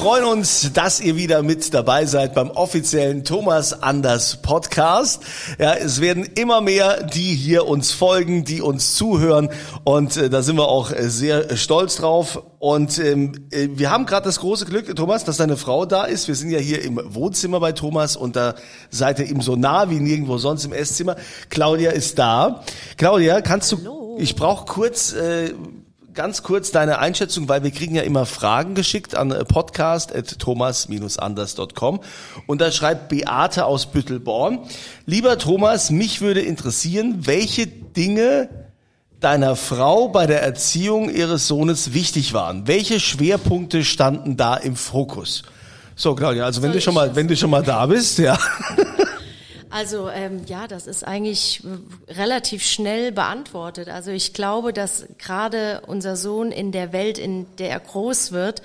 Freuen uns, dass ihr wieder mit dabei seid beim offiziellen Thomas Anders Podcast. Ja, es werden immer mehr, die hier uns folgen, die uns zuhören und äh, da sind wir auch äh, sehr stolz drauf. Und ähm, äh, wir haben gerade das große Glück, Thomas, dass deine Frau da ist. Wir sind ja hier im Wohnzimmer bei Thomas und da seid ihr ihm so nah wie nirgendwo sonst im Esszimmer. Claudia ist da. Claudia, kannst du? Ich brauche kurz. Äh, ganz kurz deine Einschätzung, weil wir kriegen ja immer Fragen geschickt an äh, podcast.thomas-anders.com und da schreibt Beate aus Büttelborn, lieber Thomas, mich würde interessieren, welche Dinge deiner Frau bei der Erziehung ihres Sohnes wichtig waren. Welche Schwerpunkte standen da im Fokus? So, Claudia, also wenn Soll du schon mal, wenn du schon mal da bist, ja. Also ähm, ja, das ist eigentlich äh, relativ schnell beantwortet. Also ich glaube, dass gerade unser Sohn in der Welt, in der er groß wird,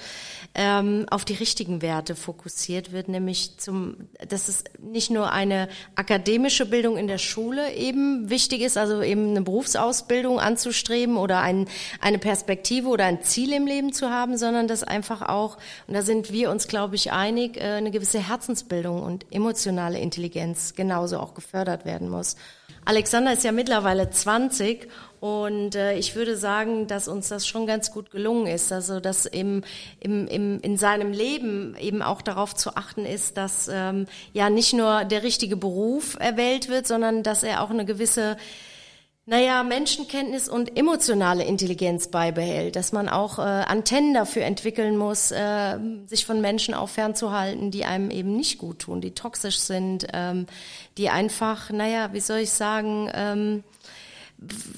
ähm, auf die richtigen Werte fokussiert wird, nämlich zum, dass es nicht nur eine akademische Bildung in der Schule eben wichtig ist, also eben eine Berufsausbildung anzustreben oder ein, eine Perspektive oder ein Ziel im Leben zu haben, sondern dass einfach auch, und da sind wir uns, glaube ich, einig, äh, eine gewisse Herzensbildung und emotionale Intelligenz genauso auch gefördert werden muss. Alexander ist ja mittlerweile 20 und äh, ich würde sagen, dass uns das schon ganz gut gelungen ist. Also dass im, im, im, in seinem Leben eben auch darauf zu achten ist, dass ähm, ja nicht nur der richtige Beruf erwählt wird, sondern dass er auch eine gewisse naja, Menschenkenntnis und emotionale Intelligenz beibehält, dass man auch äh, Antennen dafür entwickeln muss, äh, sich von Menschen auch fernzuhalten, die einem eben nicht gut tun, die toxisch sind, ähm, die einfach, naja, wie soll ich sagen, ähm,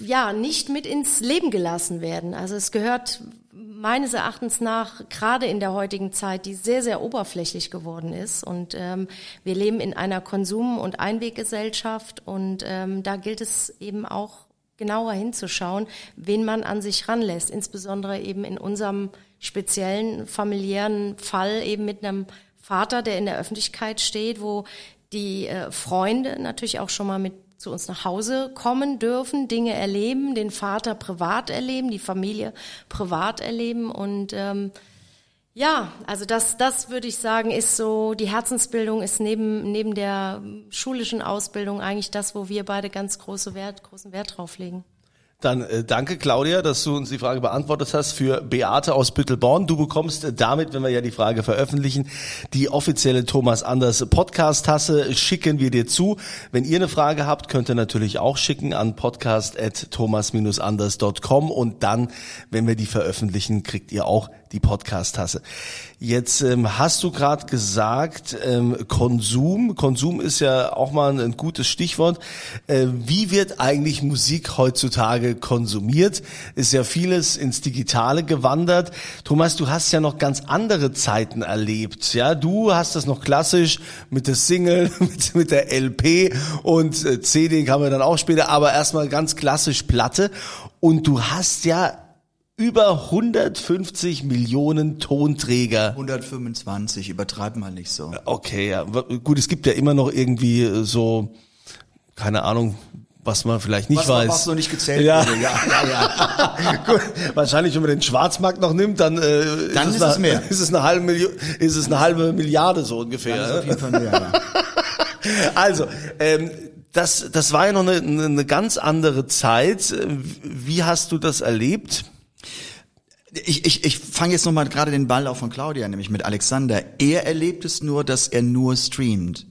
ja, nicht mit ins Leben gelassen werden. Also es gehört meines Erachtens nach gerade in der heutigen Zeit, die sehr, sehr oberflächlich geworden ist. Und ähm, wir leben in einer Konsum- und Einweggesellschaft und ähm, da gilt es eben auch genauer hinzuschauen, wen man an sich ranlässt, insbesondere eben in unserem speziellen familiären Fall eben mit einem Vater, der in der Öffentlichkeit steht, wo die äh, Freunde natürlich auch schon mal mit zu uns nach Hause kommen dürfen, Dinge erleben, den Vater privat erleben, die Familie privat erleben und ähm, ja, also das, das würde ich sagen, ist so, die Herzensbildung ist neben, neben der schulischen Ausbildung eigentlich das, wo wir beide ganz große Wert, großen Wert drauf legen. Dann äh, danke Claudia, dass du uns die Frage beantwortet hast für Beate aus Büttelborn. Du bekommst damit, wenn wir ja die Frage veröffentlichen, die offizielle Thomas Anders Podcast Tasse schicken wir dir zu. Wenn ihr eine Frage habt, könnt ihr natürlich auch schicken an podcast@thomas-anders.com und dann, wenn wir die veröffentlichen, kriegt ihr auch die Podcast Tasse. Jetzt ähm, hast du gerade gesagt, ähm, Konsum. Konsum ist ja auch mal ein, gutes Stichwort. Äh, wie wird eigentlich Musik heutzutage konsumiert? Ist ja vieles ins Digitale gewandert. Thomas, du hast ja noch ganz andere Zeiten erlebt. Ja, du hast das noch klassisch mit der Single, mit, mit der LP und äh, CD kam ja dann auch später, aber erstmal ganz klassisch Platte. Und du hast ja über 150 Millionen Tonträger 125, übertreib mal nicht so. Okay, ja. Gut, es gibt ja immer noch irgendwie äh, so, keine Ahnung, was man vielleicht nicht Was, weiß. was noch nicht gezählt Ja. wurde. Ja, ja, ja. Gut, wahrscheinlich, wenn man den Schwarzmarkt noch nimmt, dann, äh, Dann ist eine, es mehr. Ist es eine halbe Million, ist es eine halbe Milliarde so ungefähr. Das ist auf jeden Fall mehr, ja. Also, ähm, das, das war ja noch eine, eine ganz andere Zeit. Wie hast du das erlebt? Ich, ich, ich fange jetzt nochmal gerade den Ball auf von Claudia, nämlich mit Alexander. Er erlebt es nur, dass er nur streamt.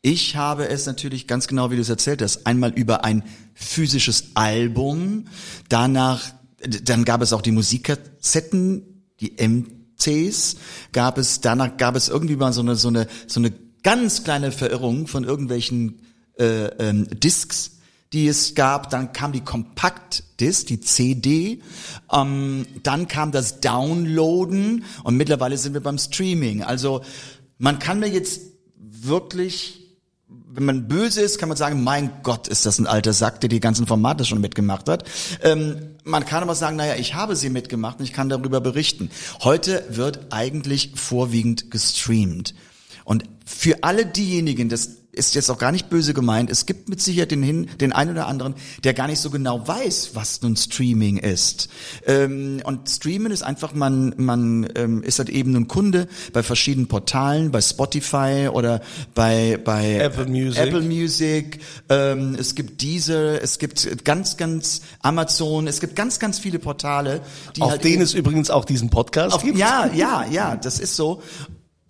Ich habe es natürlich ganz genau, wie du es erzählt hast, einmal über ein physisches Album, danach, dann gab es auch die Musikkassetten, die MCs, gab es, danach gab es irgendwie mal so eine, so eine, so eine ganz kleine Verirrung von irgendwelchen äh, ähm, Discs, die es gab. Dann kam die Kompaktdisc, die CD. Ähm, dann kam das Downloaden und mittlerweile sind wir beim Streaming. Also man kann mir jetzt wirklich wenn man böse ist, kann man sagen, mein Gott, ist das ein alter Sack, der die ganzen Formate schon mitgemacht hat. Ähm, man kann aber sagen, naja, ich habe sie mitgemacht und ich kann darüber berichten. Heute wird eigentlich vorwiegend gestreamt. Und für alle diejenigen, das ist jetzt auch gar nicht böse gemeint. Es gibt mit Sicherheit den, hin, den einen oder anderen, der gar nicht so genau weiß, was nun Streaming ist. Ähm, und Streamen ist einfach, man, man ähm, ist halt eben ein Kunde bei verschiedenen Portalen, bei Spotify oder bei, bei Apple Music. Apple Music. Ähm, es gibt diese, es gibt ganz, ganz Amazon, es gibt ganz, ganz viele Portale, die Auf halt denen es übrigens auch diesen Podcast auf, gibt. ja, ja, ja, das ist so.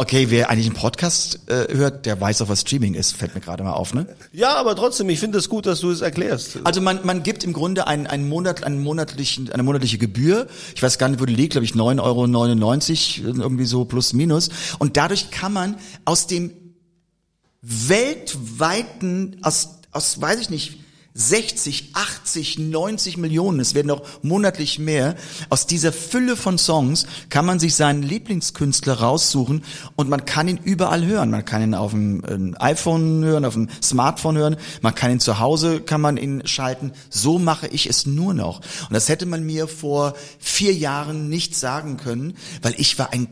Okay, wer eigentlich einen Podcast äh, hört, der weiß auch, was Streaming ist, fällt mir gerade mal auf, ne? Ja, aber trotzdem, ich finde es gut, dass du es erklärst. Also man, man gibt im Grunde einen, einen Monat, einen monatlichen, eine monatliche Gebühr. Ich weiß gar nicht, wo die liegt, glaube ich 9,99 Euro, irgendwie so plus minus. Und dadurch kann man aus dem weltweiten, aus, aus weiß ich nicht, 60, 80, 90 Millionen, es werden auch monatlich mehr, aus dieser Fülle von Songs kann man sich seinen Lieblingskünstler raussuchen und man kann ihn überall hören. Man kann ihn auf dem ähm, iPhone hören, auf dem Smartphone hören, man kann ihn zu Hause, kann man ihn schalten. So mache ich es nur noch. Und das hätte man mir vor vier Jahren nicht sagen können, weil ich war ein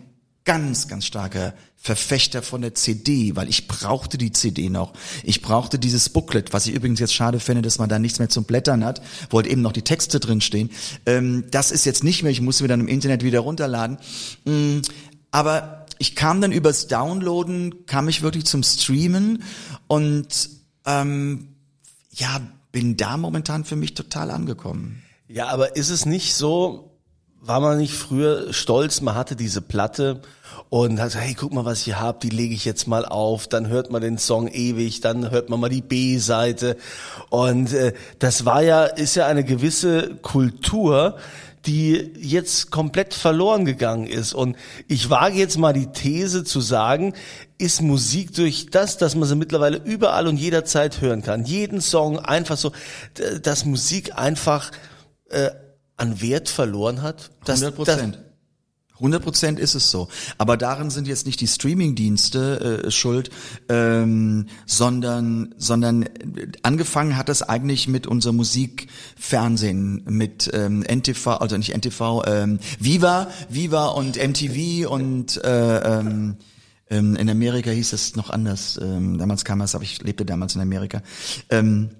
ganz, ganz starker Verfechter von der CD, weil ich brauchte die CD noch. Ich brauchte dieses Booklet, was ich übrigens jetzt schade finde, dass man da nichts mehr zum Blättern hat, wo halt eben noch die Texte drin stehen. Ähm, das ist jetzt nicht mehr, ich muss mir dann im Internet wieder runterladen. Mm, aber ich kam dann übers Downloaden, kam ich wirklich zum Streamen und ähm, ja, bin da momentan für mich total angekommen. Ja, aber ist es nicht so, war man nicht früher stolz, man hatte diese Platte und hat gesagt, hey, guck mal, was ich hier hab, die lege ich jetzt mal auf, dann hört man den Song ewig, dann hört man mal die B-Seite und äh, das war ja, ist ja eine gewisse Kultur, die jetzt komplett verloren gegangen ist. Und ich wage jetzt mal die These zu sagen, ist Musik durch das, dass man sie mittlerweile überall und jederzeit hören kann, jeden Song einfach so, dass Musik einfach äh, an Wert verloren hat? Dass, 100 Prozent. 100 Prozent ist es so. Aber darin sind jetzt nicht die Streaming-Dienste äh, schuld, ähm, sondern, sondern äh, angefangen hat das eigentlich mit unserem Musikfernsehen, mit ähm, NTV, also nicht NTV, ähm, Viva, Viva und MTV und äh, ähm, ähm, in Amerika hieß es noch anders. Ähm, damals kam es, aber ich lebte damals in Amerika. Ähm,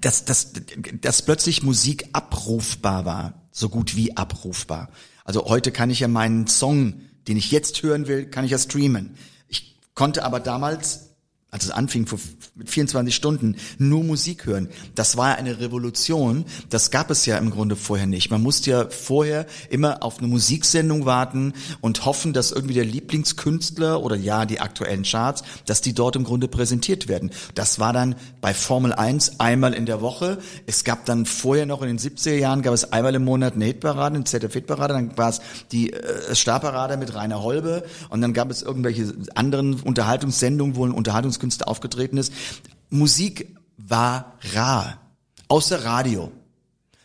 dass, dass, dass plötzlich Musik abrufbar war, so gut wie abrufbar. Also heute kann ich ja meinen Song, den ich jetzt hören will, kann ich ja streamen. Ich konnte aber damals, als es anfing mit 24 Stunden, nur Musik hören. Das war eine Revolution. Das gab es ja im Grunde vorher nicht. Man musste ja vorher immer auf eine Musiksendung warten und hoffen, dass irgendwie der Lieblingskünstler oder ja, die aktuellen Charts, dass die dort im Grunde präsentiert werden. Das war dann bei Formel 1 einmal in der Woche. Es gab dann vorher noch in den 70er Jahren gab es einmal im Monat eine Hitparade, eine ZDF-Hitparade, dann war es die äh, Starparade mit Rainer Holbe und dann gab es irgendwelche anderen Unterhaltungssendungen, wo ein Unterhaltungskünstler aufgetreten ist. Musik war rar. Außer Radio.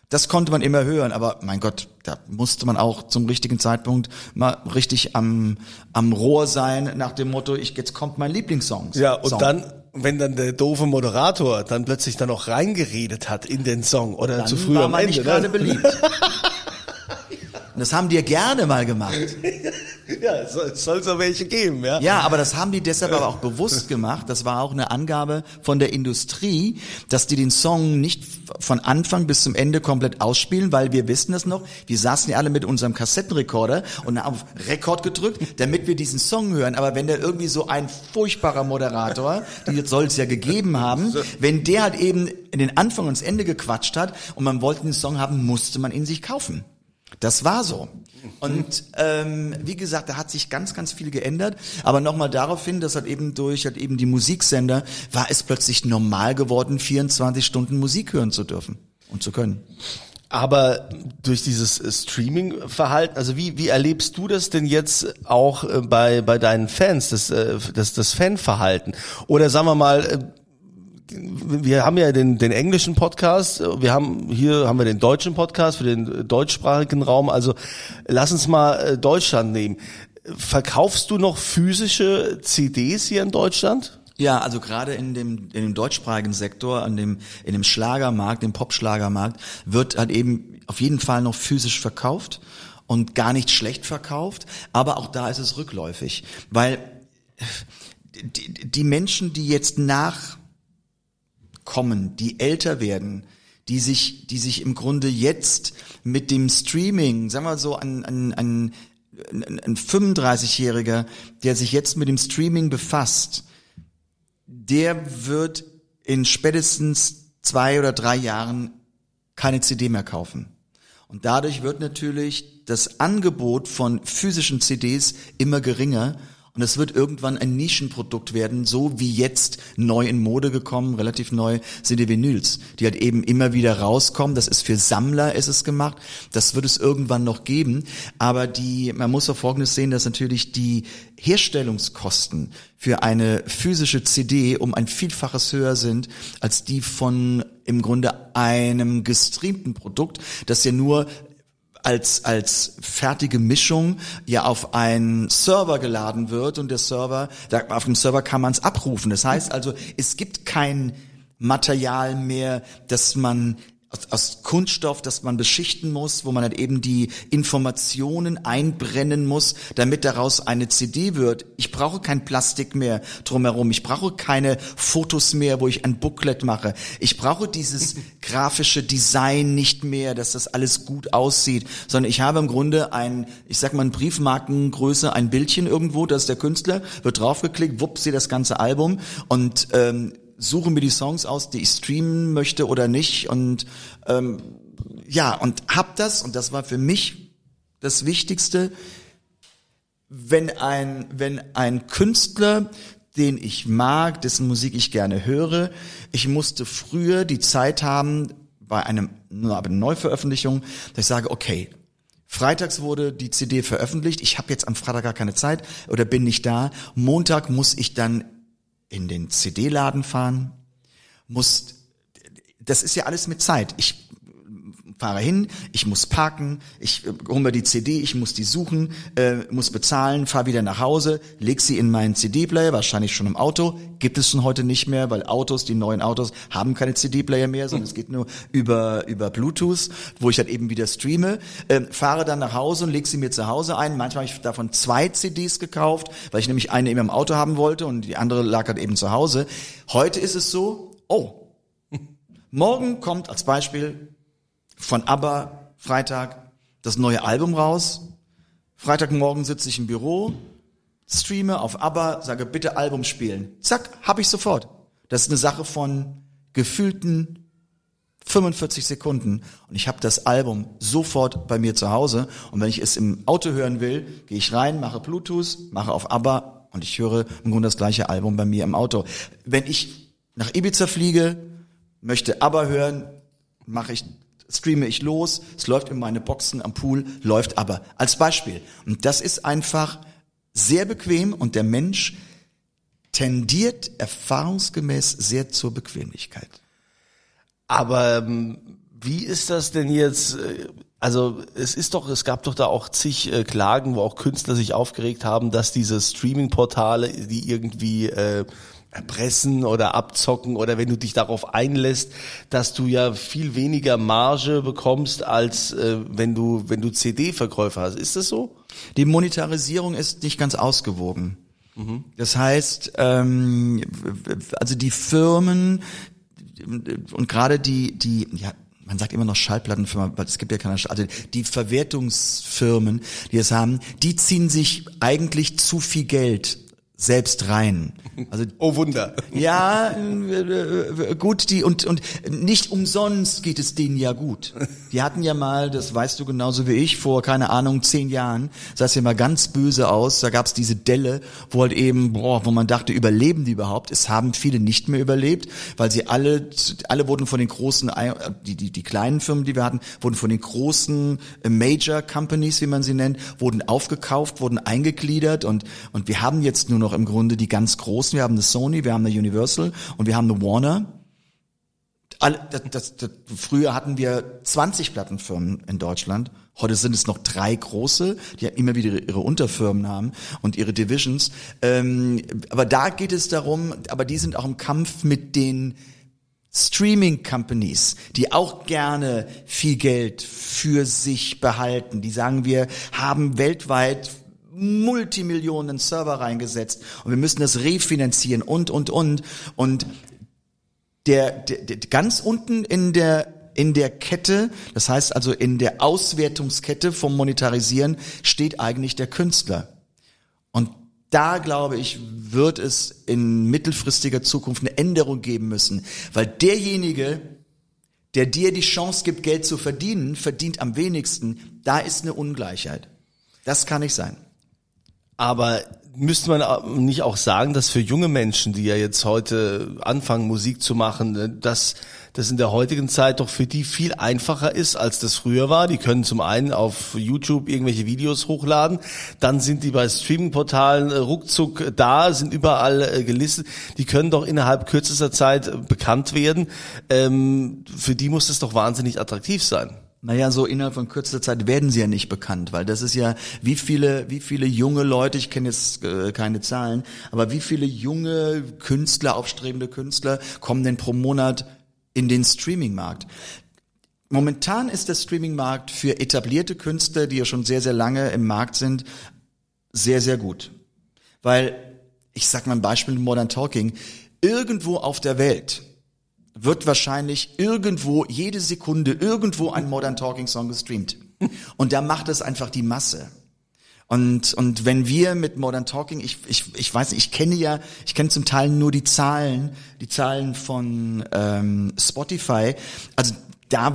Das konnte man immer hören, aber mein Gott, da musste man auch zum richtigen Zeitpunkt mal richtig am, am Rohr sein, nach dem Motto, ich, jetzt kommt mein Lieblingssong. Ja, und Song. dann, wenn dann der doofe Moderator dann plötzlich dann noch reingeredet hat in den Song oder dann zu früh war am man Ende. nicht gerade ne? beliebt. Und das haben die ja gerne mal gemacht. Ja, es soll, es soll so welche geben, ja. Ja, aber das haben die deshalb aber auch bewusst gemacht. Das war auch eine Angabe von der Industrie, dass die den Song nicht von Anfang bis zum Ende komplett ausspielen, weil wir wissen das noch. Wir saßen ja alle mit unserem Kassettenrekorder und haben auf Rekord gedrückt, damit wir diesen Song hören. Aber wenn da irgendwie so ein furchtbarer Moderator, die soll es ja gegeben haben, wenn der halt eben in den Anfang und das Ende gequatscht hat und man wollte den Song haben, musste man ihn sich kaufen. Das war so. Und ähm, wie gesagt, da hat sich ganz, ganz viel geändert. Aber nochmal darauf hin, dass halt eben durch halt eben die Musiksender war es plötzlich normal geworden, 24 Stunden Musik hören zu dürfen und zu können. Aber durch dieses äh, Streaming-Verhalten, also wie, wie erlebst du das denn jetzt auch äh, bei, bei deinen Fans, das, äh, das, das Fanverhalten? Oder sagen wir mal, wir haben ja den, den englischen Podcast, wir haben hier haben wir den deutschen Podcast für den deutschsprachigen Raum. Also lass uns mal äh, Deutschland nehmen. Verkaufst du noch physische CDs hier in Deutschland? Ja, also gerade in dem, in dem deutschsprachigen Sektor, an dem, in dem Schlagermarkt, dem Pop-Schlagermarkt, wird halt eben auf jeden Fall noch physisch verkauft und gar nicht schlecht verkauft, aber auch da ist es rückläufig, weil die, die Menschen, die jetzt nachkommen, die älter werden, die sich, die sich im Grunde jetzt mit dem Streaming, sagen wir so, an, an, an ein 35-Jähriger, der sich jetzt mit dem Streaming befasst, der wird in spätestens zwei oder drei Jahren keine CD mehr kaufen. Und dadurch wird natürlich das Angebot von physischen CDs immer geringer und es wird irgendwann ein Nischenprodukt werden, so wie jetzt neu in Mode gekommen, relativ neu sind die Vinyls, die halt eben immer wieder rauskommen. Das ist für Sammler ist es gemacht. Das wird es irgendwann noch geben. Aber die, man muss auch Folgendes sehen, dass natürlich die Herstellungskosten für eine physische CD um ein Vielfaches höher sind als die von im Grunde einem gestreamten Produkt, das ja nur als, als fertige Mischung ja auf einen Server geladen wird und der Server, da, auf dem Server kann man es abrufen. Das heißt also, es gibt kein Material mehr, das man aus, aus Kunststoff, das man beschichten muss, wo man halt eben die Informationen einbrennen muss, damit daraus eine CD wird. Ich brauche kein Plastik mehr drumherum. Ich brauche keine Fotos mehr, wo ich ein Booklet mache. Ich brauche dieses grafische Design nicht mehr, dass das alles gut aussieht, sondern ich habe im Grunde ein, ich sag mal, ein Briefmarkengröße, ein Bildchen irgendwo, da ist der Künstler, wird draufgeklickt, wupp, sehe das ganze Album und ähm, suche mir die Songs aus, die ich streamen möchte oder nicht und ähm, ja und hab das und das war für mich das Wichtigste, wenn ein wenn ein Künstler den ich mag, dessen Musik ich gerne höre. Ich musste früher die Zeit haben bei einem nur aber Neuveröffentlichung, dass ich sage, okay, Freitags wurde die CD veröffentlicht. Ich habe jetzt am Freitag gar keine Zeit oder bin nicht da. Montag muss ich dann in den CD-Laden fahren, muss, das ist ja alles mit Zeit. Ich fahre hin, ich muss parken, ich äh, hole mir die CD, ich muss die suchen, äh, muss bezahlen, fahre wieder nach Hause, leg sie in meinen CD-Player, wahrscheinlich schon im Auto, gibt es schon heute nicht mehr, weil Autos, die neuen Autos, haben keine CD-Player mehr, sondern es geht nur über, über Bluetooth, wo ich halt eben wieder streame, äh, fahre dann nach Hause und leg sie mir zu Hause ein. Manchmal habe ich davon zwei CDs gekauft, weil ich nämlich eine immer im Auto haben wollte und die andere lag halt eben zu Hause. Heute ist es so, oh, morgen kommt als Beispiel von ABBA Freitag das neue Album raus. Freitagmorgen sitze ich im Büro, streame auf ABBA, sage bitte Album spielen. Zack, hab ich sofort. Das ist eine Sache von gefühlten 45 Sekunden und ich habe das Album sofort bei mir zu Hause und wenn ich es im Auto hören will, gehe ich rein, mache Bluetooth, mache auf ABBA und ich höre im Grunde das gleiche Album bei mir im Auto. Wenn ich nach Ibiza fliege, möchte ABBA hören, mache ich streame ich los, es läuft in meine Boxen am Pool, läuft aber. Als Beispiel. Und das ist einfach sehr bequem und der Mensch tendiert erfahrungsgemäß sehr zur Bequemlichkeit. Aber ähm, wie ist das denn jetzt? äh, Also es ist doch, es gab doch da auch zig äh, Klagen, wo auch Künstler sich aufgeregt haben, dass diese Streaming-Portale, die irgendwie äh, erpressen oder abzocken oder wenn du dich darauf einlässt, dass du ja viel weniger Marge bekommst als äh, wenn du wenn du CD-Verkäufer hast. Ist das so? Die Monetarisierung ist nicht ganz ausgewogen. Das heißt, ähm, also die Firmen und gerade die, die, ja, man sagt immer noch Schallplattenfirma, weil es gibt ja keine, also die Verwertungsfirmen, die es haben, die ziehen sich eigentlich zu viel Geld selbst rein. Also Oh Wunder. ja, äh, äh, gut, die und und nicht umsonst geht es denen ja gut. Die hatten ja mal, das weißt du genauso wie ich, vor keine Ahnung zehn Jahren sah es ja mal ganz böse aus. Da gab es diese Delle, wo halt eben, boah, wo man dachte, überleben die überhaupt? Es haben viele nicht mehr überlebt, weil sie alle, alle wurden von den großen, die die die kleinen Firmen, die wir hatten, wurden von den großen äh, Major Companies, wie man sie nennt, wurden aufgekauft, wurden eingegliedert und und wir haben jetzt nur noch im Grunde die ganz großen. Wir haben eine Sony, wir haben eine Universal und wir haben eine Warner. Alle, das, das, das, früher hatten wir 20 Plattenfirmen in Deutschland. Heute sind es noch drei große, die immer wieder ihre Unterfirmen haben und ihre Divisions. Ähm, aber da geht es darum, aber die sind auch im Kampf mit den Streaming Companies, die auch gerne viel Geld für sich behalten. Die sagen, wir haben weltweit Multimillionen Server reingesetzt und wir müssen das refinanzieren und, und, und. Und der, der, der ganz unten in der in der Kette, das heißt also in der Auswertungskette vom Monetarisieren steht eigentlich der Künstler. Und da glaube ich, wird es in mittelfristiger Zukunft eine Änderung geben müssen, weil derjenige, der dir die Chance gibt, Geld zu verdienen, verdient am wenigsten. Da ist eine Ungleichheit. Das kann nicht sein. Aber müsste man nicht auch sagen, dass für junge Menschen, die ja jetzt heute anfangen, Musik zu machen, dass das in der heutigen Zeit doch für die viel einfacher ist, als das früher war. Die können zum einen auf YouTube irgendwelche Videos hochladen, dann sind die bei Streaming-Portalen äh, ruckzuck da, sind überall äh, gelistet. Die können doch innerhalb kürzester Zeit äh, bekannt werden. Ähm, für die muss das doch wahnsinnig attraktiv sein. Naja, so innerhalb von kürzester Zeit werden sie ja nicht bekannt, weil das ist ja, wie viele, wie viele junge Leute, ich kenne jetzt äh, keine Zahlen, aber wie viele junge Künstler, aufstrebende Künstler kommen denn pro Monat in den Streaming-Markt. Momentan ist der Streaming-Markt für etablierte Künstler, die ja schon sehr, sehr lange im Markt sind, sehr, sehr gut. Weil, ich sag mal ein Beispiel Modern Talking, irgendwo auf der Welt wird wahrscheinlich irgendwo jede Sekunde irgendwo ein Modern Talking Song gestreamt. Und da macht es einfach die Masse. Und, und wenn wir mit Modern Talking, ich, ich, ich weiß nicht, ich kenne ja, ich kenne zum Teil nur die Zahlen, die Zahlen von ähm, Spotify. Also da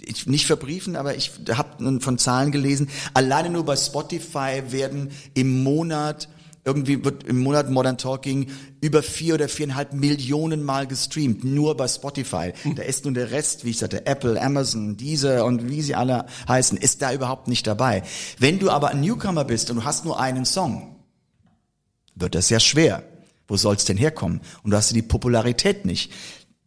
ich nicht verbriefen, aber ich habe von Zahlen gelesen. Alleine nur bei Spotify werden im Monat irgendwie wird im Monat Modern Talking über vier oder viereinhalb Millionen Mal gestreamt, nur bei Spotify. Hm. Da ist nun der Rest, wie ich sagte, Apple, Amazon, diese und wie sie alle heißen, ist da überhaupt nicht dabei. Wenn du aber ein Newcomer bist und du hast nur einen Song, wird das sehr schwer. Wo soll's denn herkommen? Und du hast die Popularität nicht.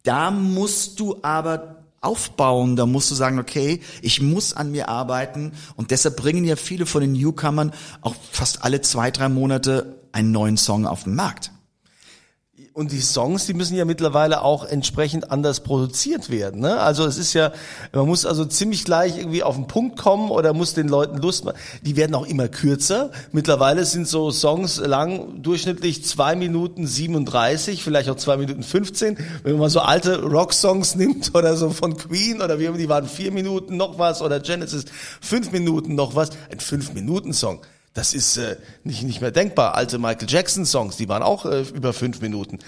Da musst du aber aufbauen, da musst du sagen, okay, ich muss an mir arbeiten und deshalb bringen ja viele von den Newcomern auch fast alle zwei, drei Monate einen neuen Song auf den Markt. Und die Songs, die müssen ja mittlerweile auch entsprechend anders produziert werden. Ne? Also es ist ja, man muss also ziemlich gleich irgendwie auf den Punkt kommen oder muss den Leuten Lust machen. Die werden auch immer kürzer. Mittlerweile sind so Songs lang durchschnittlich zwei Minuten 37, vielleicht auch zwei Minuten 15. Wenn man so alte Rock-Songs nimmt oder so von Queen oder wie immer, die waren vier Minuten noch was oder Genesis fünf Minuten noch was. Ein Fünf-Minuten-Song das ist äh, nicht, nicht mehr denkbar. Alte Michael Jackson Songs, die waren auch äh, über fünf Minuten.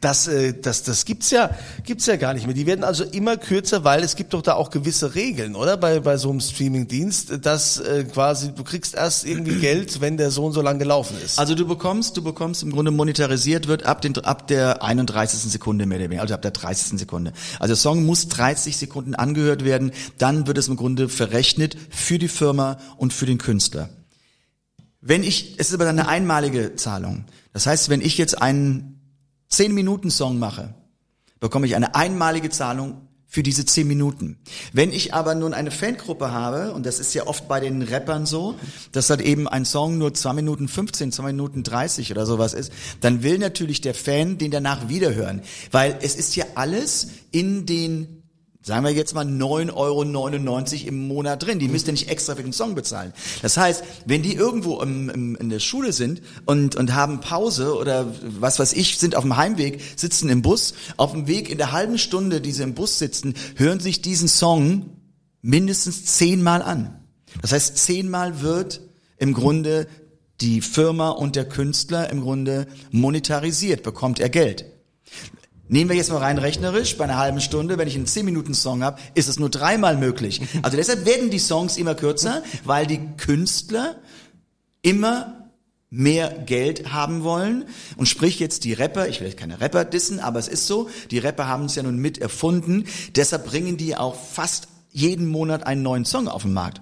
Das, äh, das, das gibt's ja, gibt's ja gar nicht mehr. Die werden also immer kürzer, weil es gibt doch da auch gewisse Regeln, oder? Bei, bei so einem Streamingdienst, dass äh, quasi du kriegst erst irgendwie Geld, wenn der so und so lang gelaufen ist. Also du bekommst, du bekommst im Grunde monetarisiert wird ab den, ab der 31. Sekunde mehr oder weniger, also ab der 30. Sekunde. Also der Song muss 30 Sekunden angehört werden, dann wird es im Grunde verrechnet für die Firma und für den Künstler. Wenn ich, es ist aber eine einmalige Zahlung. Das heißt, wenn ich jetzt einen 10-Minuten-Song mache, bekomme ich eine einmalige Zahlung für diese 10 Minuten. Wenn ich aber nun eine Fangruppe habe, und das ist ja oft bei den Rappern so, dass halt eben ein Song nur 2 Minuten 15, 2 Minuten 30 oder sowas ist, dann will natürlich der Fan den danach wiederhören. Weil es ist ja alles in den sagen wir jetzt mal 9,99 Euro im Monat drin. Die müsst ihr nicht extra für den Song bezahlen. Das heißt, wenn die irgendwo im, im, in der Schule sind und, und haben Pause oder was weiß ich, sind auf dem Heimweg, sitzen im Bus, auf dem Weg in der halben Stunde, die sie im Bus sitzen, hören sich diesen Song mindestens zehnmal an. Das heißt, zehnmal wird im Grunde die Firma und der Künstler im Grunde monetarisiert, bekommt er Geld. Nehmen wir jetzt mal rein rechnerisch, bei einer halben Stunde, wenn ich einen 10-Minuten-Song habe, ist es nur dreimal möglich. Also deshalb werden die Songs immer kürzer, weil die Künstler immer mehr Geld haben wollen. Und sprich jetzt die Rapper, ich will keine Rapper dissen, aber es ist so, die Rapper haben es ja nun mit erfunden, deshalb bringen die auch fast jeden Monat einen neuen Song auf den Markt.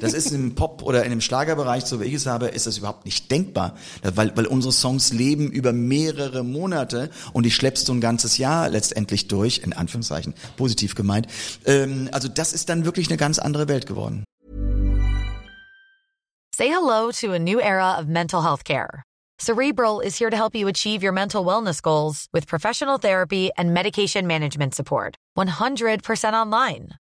Das ist im Pop oder in dem Schlagerbereich, so wie ich es habe, ist das überhaupt nicht denkbar, weil, weil unsere Songs leben über mehrere Monate und die schleppst du ein ganzes Jahr letztendlich durch, in Anführungszeichen, positiv gemeint. Ähm, also das ist dann wirklich eine ganz andere Welt geworden. Say hello to a new era of mental health care. Cerebral is here to help you achieve your mental wellness goals with professional therapy and medication management support. 100% online.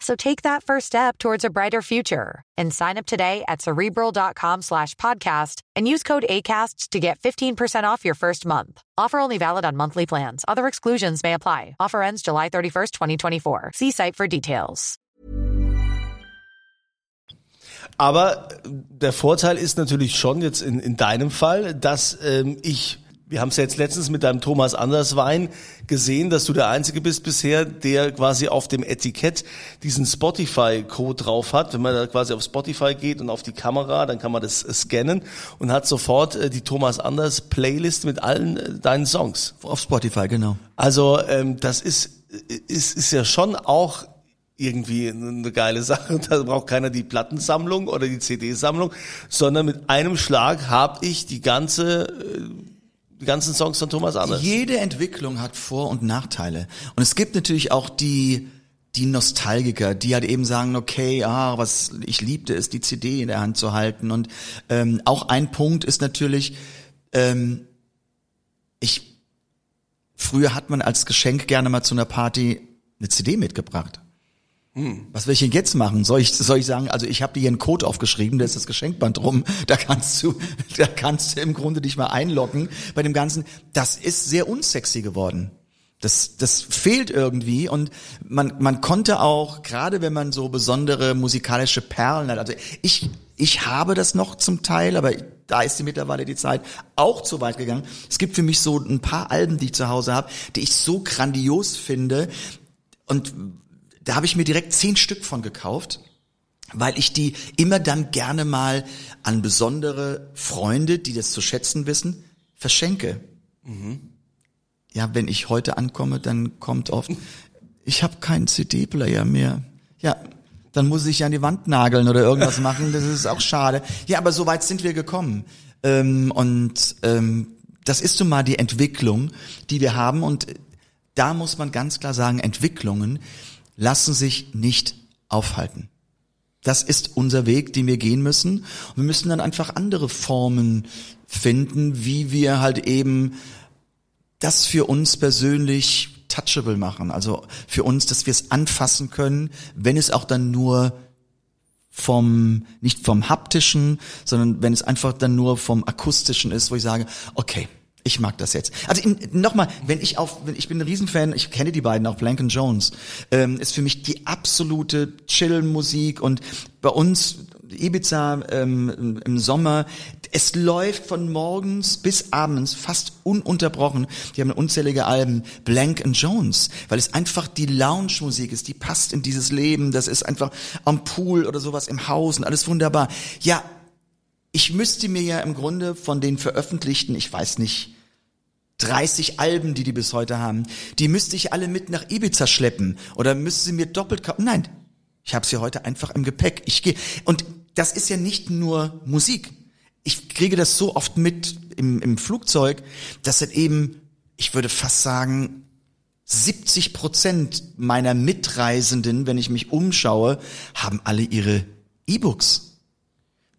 So take that first step towards a brighter future and sign up today at cerebral.com slash podcast and use code ACasts to get 15% off your first month. Offer only valid on monthly plans. Other exclusions may apply. Offer ends July 31st, 2024. See site for details. Aber äh, der Vorteil ist natürlich schon jetzt in, in deinem Fall, dass ähm, ich wir haben es ja jetzt letztens mit deinem Thomas Anderswein gesehen, dass du der Einzige bist bisher, der quasi auf dem Etikett diesen Spotify-Code drauf hat. Wenn man da quasi auf Spotify geht und auf die Kamera, dann kann man das scannen und hat sofort äh, die Thomas Anders Playlist mit allen äh, deinen Songs. Auf Spotify, genau. Also ähm, das ist, ist, ist ja schon auch irgendwie eine geile Sache. Da braucht keiner die Plattensammlung oder die CD-Sammlung, sondern mit einem Schlag habe ich die ganze äh, die ganzen Songs von Thomas Anders. Jede Entwicklung hat Vor- und Nachteile. Und es gibt natürlich auch die, die Nostalgiker, die halt eben sagen, okay, ah, was ich liebte es, die CD in der Hand zu halten. Und ähm, auch ein Punkt ist natürlich, ähm, ich früher hat man als Geschenk gerne mal zu einer Party eine CD mitgebracht. Was will ich denn jetzt machen? Soll ich, soll ich sagen, also ich habe dir hier einen Code aufgeschrieben, da ist das Geschenkband drum, da kannst du, da kannst du im Grunde dich mal einloggen bei dem Ganzen. Das ist sehr unsexy geworden. Das, das fehlt irgendwie und man, man konnte auch, gerade wenn man so besondere musikalische Perlen hat, also ich, ich habe das noch zum Teil, aber da ist die mittlerweile die Zeit auch zu weit gegangen. Es gibt für mich so ein paar Alben, die ich zu Hause habe, die ich so grandios finde und da habe ich mir direkt zehn Stück von gekauft, weil ich die immer dann gerne mal an besondere Freunde, die das zu schätzen wissen, verschenke. Ja, wenn ich heute ankomme, dann kommt oft, ich habe keinen CD-Player mehr. Ja, dann muss ich an die Wand nageln oder irgendwas machen. Das ist auch schade. Ja, aber so weit sind wir gekommen. Ähm, und ähm, das ist nun mal die Entwicklung, die wir haben. Und da muss man ganz klar sagen, Entwicklungen lassen sich nicht aufhalten. Das ist unser Weg, den wir gehen müssen. Und wir müssen dann einfach andere Formen finden, wie wir halt eben das für uns persönlich touchable machen. Also für uns, dass wir es anfassen können, wenn es auch dann nur vom, nicht vom haptischen, sondern wenn es einfach dann nur vom akustischen ist, wo ich sage, okay, ich mag das jetzt. Also nochmal, wenn ich auf, wenn ich bin ein Riesenfan, ich kenne die beiden auch, Blank and Jones, ähm, ist für mich die absolute Chill-Musik und bei uns Ibiza ähm, im Sommer, es läuft von morgens bis abends fast ununterbrochen. Die haben unzählige Alben, Blank and Jones, weil es einfach die Lounge-Musik ist, die passt in dieses Leben, das ist einfach am Pool oder sowas im Haus und alles wunderbar. Ja, ich müsste mir ja im Grunde von den veröffentlichten, ich weiß nicht, 30 Alben, die die bis heute haben, die müsste ich alle mit nach Ibiza schleppen oder müsste sie mir doppelt kaufen. Nein, ich habe sie heute einfach im Gepäck. Ich gehe und das ist ja nicht nur Musik. Ich kriege das so oft mit im, im Flugzeug, dass es eben, ich würde fast sagen, 70 Prozent meiner Mitreisenden, wenn ich mich umschaue, haben alle ihre E-Books.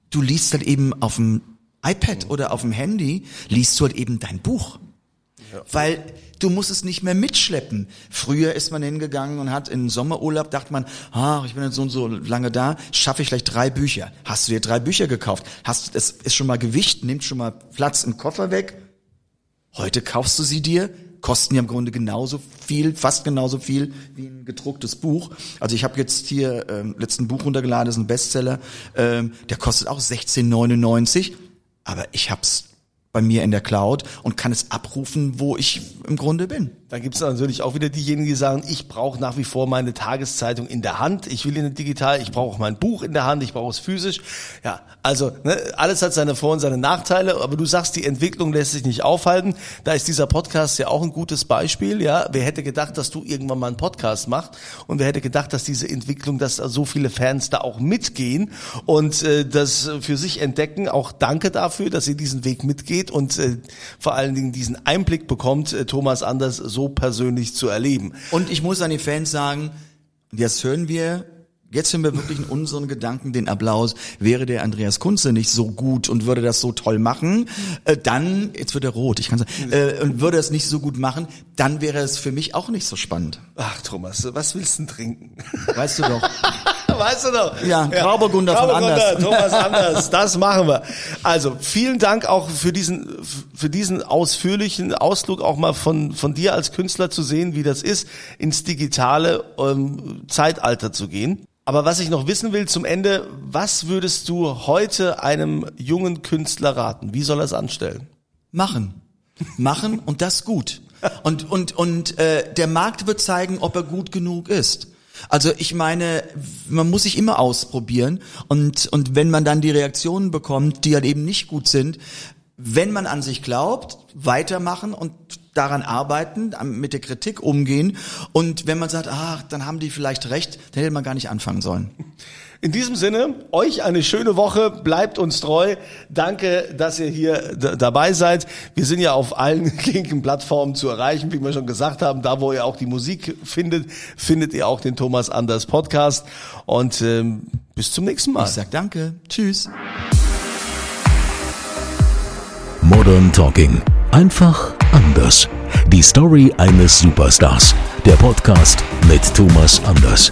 Du liest halt eben auf dem iPad oder auf dem Handy, liest du halt eben dein Buch. Weil du musst es nicht mehr mitschleppen. Früher ist man hingegangen und hat in Sommerurlaub, dachte man, ah, ich bin jetzt so und so lange da, schaffe ich vielleicht drei Bücher. Hast du dir drei Bücher gekauft? Hast, das ist schon mal Gewicht, nimmt schon mal Platz im Koffer weg. Heute kaufst du sie dir, kosten ja im Grunde genauso viel, fast genauso viel wie ein gedrucktes Buch. Also ich habe jetzt hier ähm, letzten Buch runtergeladen, das ist ein Bestseller, ähm, der kostet auch 16,99, aber ich hab's bei mir in der Cloud und kann es abrufen, wo ich im Grunde bin. Da gibt es natürlich auch wieder diejenigen, die sagen, ich brauche nach wie vor meine Tageszeitung in der Hand, ich will in digital, ich brauche auch mein Buch in der Hand, ich brauche es physisch. Ja, also ne, alles hat seine Vor- und seine Nachteile, aber du sagst, die Entwicklung lässt sich nicht aufhalten. Da ist dieser Podcast ja auch ein gutes Beispiel. Ja, wer hätte gedacht, dass du irgendwann mal einen Podcast machst und wer hätte gedacht, dass diese Entwicklung, dass so viele Fans da auch mitgehen und äh, das für sich entdecken. Auch danke dafür, dass ihr diesen Weg mitgeht und äh, vor allen Dingen diesen Einblick bekommt, äh, Thomas Anders so persönlich zu erleben. Und ich muss an die Fans sagen, jetzt hören wir, jetzt hören wir wirklich in unseren Gedanken den Applaus. Wäre der Andreas Kunze nicht so gut und würde das so toll machen, äh, dann, jetzt wird er rot, ich kann sagen, äh, und würde es nicht so gut machen, dann wäre es für mich auch nicht so spannend. Ach Thomas, was willst du denn trinken? Weißt du doch. weißt du doch. Ja, Grauburgunder von Grauburgunder, Anders. Thomas Anders, das machen wir. Also vielen Dank auch für diesen für diesen ausführlichen Ausflug auch mal von von dir als Künstler zu sehen, wie das ist, ins digitale ähm, Zeitalter zu gehen. Aber was ich noch wissen will zum Ende, was würdest du heute einem jungen Künstler raten? Wie soll er es anstellen? Machen. Machen und das gut. Und, und, und äh, der Markt wird zeigen, ob er gut genug ist. Also ich meine, man muss sich immer ausprobieren und, und wenn man dann die Reaktionen bekommt, die halt eben nicht gut sind, wenn man an sich glaubt, weitermachen und daran arbeiten, mit der Kritik umgehen und wenn man sagt, ach, dann haben die vielleicht recht, dann hätte man gar nicht anfangen sollen. In diesem Sinne, euch eine schöne Woche, bleibt uns treu. Danke, dass ihr hier dabei seid. Wir sind ja auf allen gängigen Plattformen zu erreichen, wie wir schon gesagt haben. Da, wo ihr auch die Musik findet, findet ihr auch den Thomas Anders Podcast. Und ähm, bis zum nächsten Mal. Ich sag danke. Tschüss. Modern Talking. Einfach anders. Die Story eines Superstars. Der Podcast mit Thomas Anders.